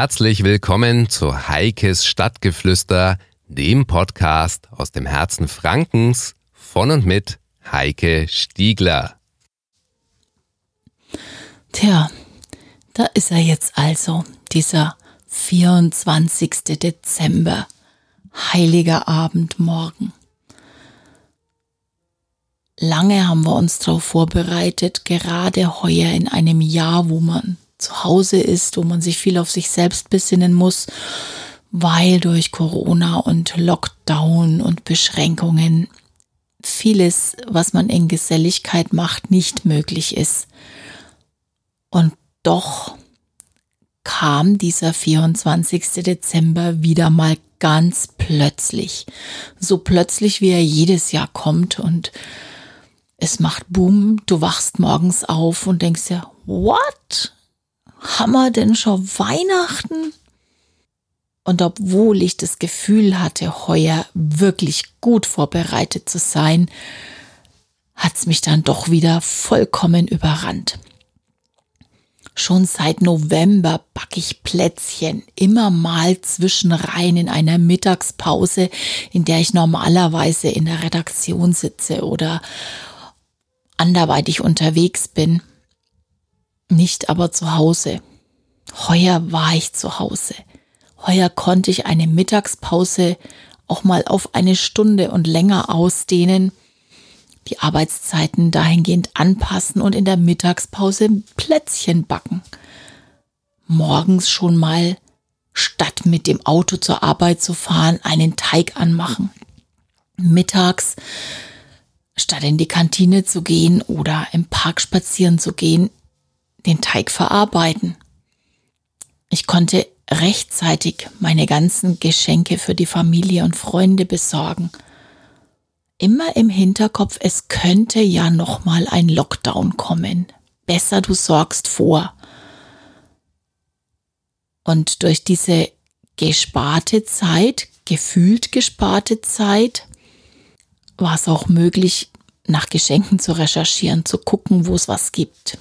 Herzlich willkommen zu Heikes Stadtgeflüster, dem Podcast aus dem Herzen Frankens von und mit Heike Stiegler. Tja, da ist er jetzt also, dieser 24. Dezember, heiliger Abendmorgen. Lange haben wir uns darauf vorbereitet, gerade heuer in einem Jahr, wo man zu Hause ist, wo man sich viel auf sich selbst besinnen muss, weil durch Corona und Lockdown und Beschränkungen vieles, was man in Geselligkeit macht, nicht möglich ist. Und doch kam dieser 24. Dezember wieder mal ganz plötzlich. So plötzlich, wie er jedes Jahr kommt und es macht Boom, du wachst morgens auf und denkst ja, what? Haben wir denn schon Weihnachten? Und obwohl ich das Gefühl hatte, heuer wirklich gut vorbereitet zu sein, hat's mich dann doch wieder vollkommen überrannt. Schon seit November backe ich Plätzchen, immer mal zwischenrein in einer Mittagspause, in der ich normalerweise in der Redaktion sitze oder anderweitig unterwegs bin nicht aber zu Hause. Heuer war ich zu Hause. Heuer konnte ich eine Mittagspause auch mal auf eine Stunde und länger ausdehnen, die Arbeitszeiten dahingehend anpassen und in der Mittagspause Plätzchen backen. Morgens schon mal, statt mit dem Auto zur Arbeit zu fahren, einen Teig anmachen. Mittags, statt in die Kantine zu gehen oder im Park spazieren zu gehen, den Teig verarbeiten. Ich konnte rechtzeitig meine ganzen Geschenke für die Familie und Freunde besorgen. Immer im Hinterkopf, es könnte ja noch mal ein Lockdown kommen. Besser du sorgst vor. Und durch diese gesparte Zeit, gefühlt gesparte Zeit, war es auch möglich, nach Geschenken zu recherchieren, zu gucken, wo es was gibt.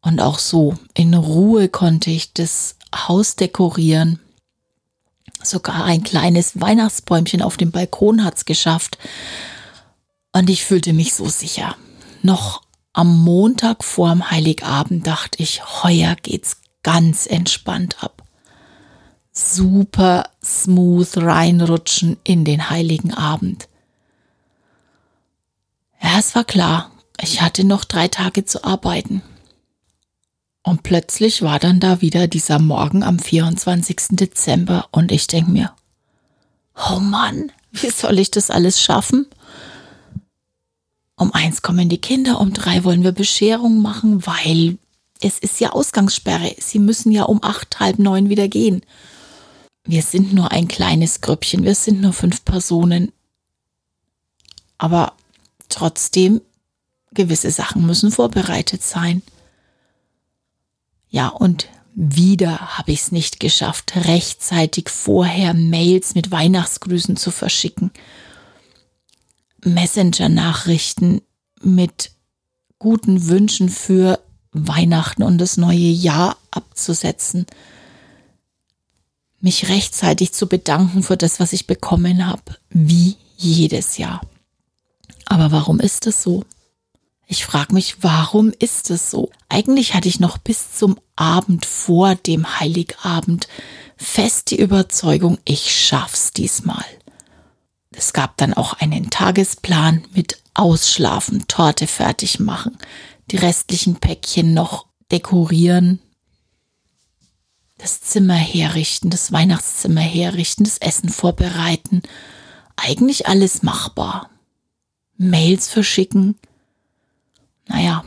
Und auch so in Ruhe konnte ich das Haus dekorieren. Sogar ein kleines Weihnachtsbäumchen auf dem Balkon hat's geschafft. Und ich fühlte mich so sicher. Noch am Montag vorm Heiligabend dachte ich, heuer geht's ganz entspannt ab. Super smooth reinrutschen in den heiligen Abend. Ja, es war klar, ich hatte noch drei Tage zu arbeiten. Und plötzlich war dann da wieder dieser Morgen am 24. Dezember und ich denke mir, oh Mann, wie soll ich das alles schaffen? Um eins kommen die Kinder, um drei wollen wir Bescherung machen, weil es ist ja Ausgangssperre. Sie müssen ja um acht, halb neun wieder gehen. Wir sind nur ein kleines Grüppchen, wir sind nur fünf Personen. Aber trotzdem, gewisse Sachen müssen vorbereitet sein. Ja, und wieder habe ich es nicht geschafft, rechtzeitig vorher Mails mit Weihnachtsgrüßen zu verschicken. Messenger-Nachrichten mit guten Wünschen für Weihnachten und das neue Jahr abzusetzen. Mich rechtzeitig zu bedanken für das, was ich bekommen habe, wie jedes Jahr. Aber warum ist es so? Ich frage mich, warum ist es so? Eigentlich hatte ich noch bis zum Abend vor dem Heiligabend fest die Überzeugung, ich schaff's diesmal. Es gab dann auch einen Tagesplan mit Ausschlafen, Torte fertig machen, die restlichen Päckchen noch dekorieren, das Zimmer herrichten, das Weihnachtszimmer herrichten, das Essen vorbereiten. Eigentlich alles machbar. Mails verschicken, naja,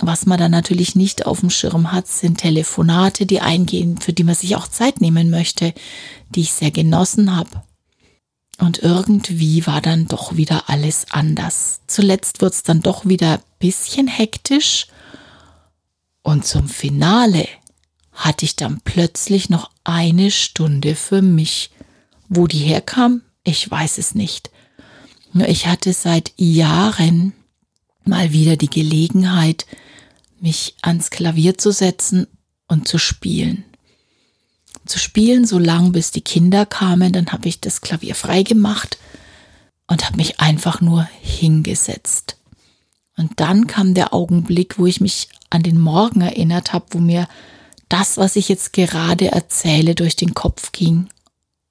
was man dann natürlich nicht auf dem Schirm hat, sind Telefonate, die eingehen, für die man sich auch Zeit nehmen möchte, die ich sehr genossen habe. Und irgendwie war dann doch wieder alles anders. Zuletzt wird es dann doch wieder ein bisschen hektisch. Und zum Finale hatte ich dann plötzlich noch eine Stunde für mich. Wo die herkam, ich weiß es nicht. Nur ich hatte seit Jahren mal wieder die Gelegenheit, mich ans Klavier zu setzen und zu spielen. Zu spielen, so lang bis die Kinder kamen, dann habe ich das Klavier freigemacht und habe mich einfach nur hingesetzt. Und dann kam der Augenblick, wo ich mich an den Morgen erinnert habe, wo mir das, was ich jetzt gerade erzähle, durch den Kopf ging.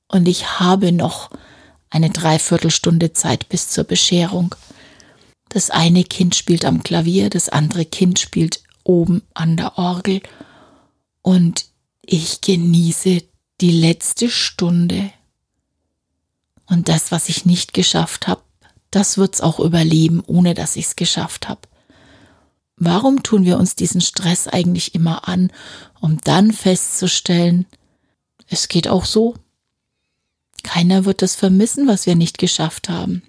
Und ich habe noch eine Dreiviertelstunde Zeit bis zur Bescherung. Das eine Kind spielt am Klavier, das andere Kind spielt oben an der Orgel und ich genieße die letzte Stunde. Und das, was ich nicht geschafft habe, das wird's auch überleben, ohne dass ich's geschafft habe. Warum tun wir uns diesen Stress eigentlich immer an, um dann festzustellen, es geht auch so? Keiner wird es vermissen, was wir nicht geschafft haben.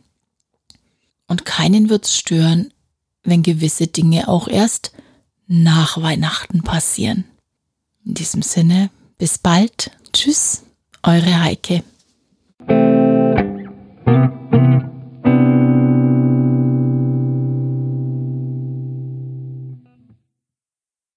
Und keinen wird es stören, wenn gewisse Dinge auch erst nach Weihnachten passieren. In diesem Sinne, bis bald. Tschüss, eure Heike.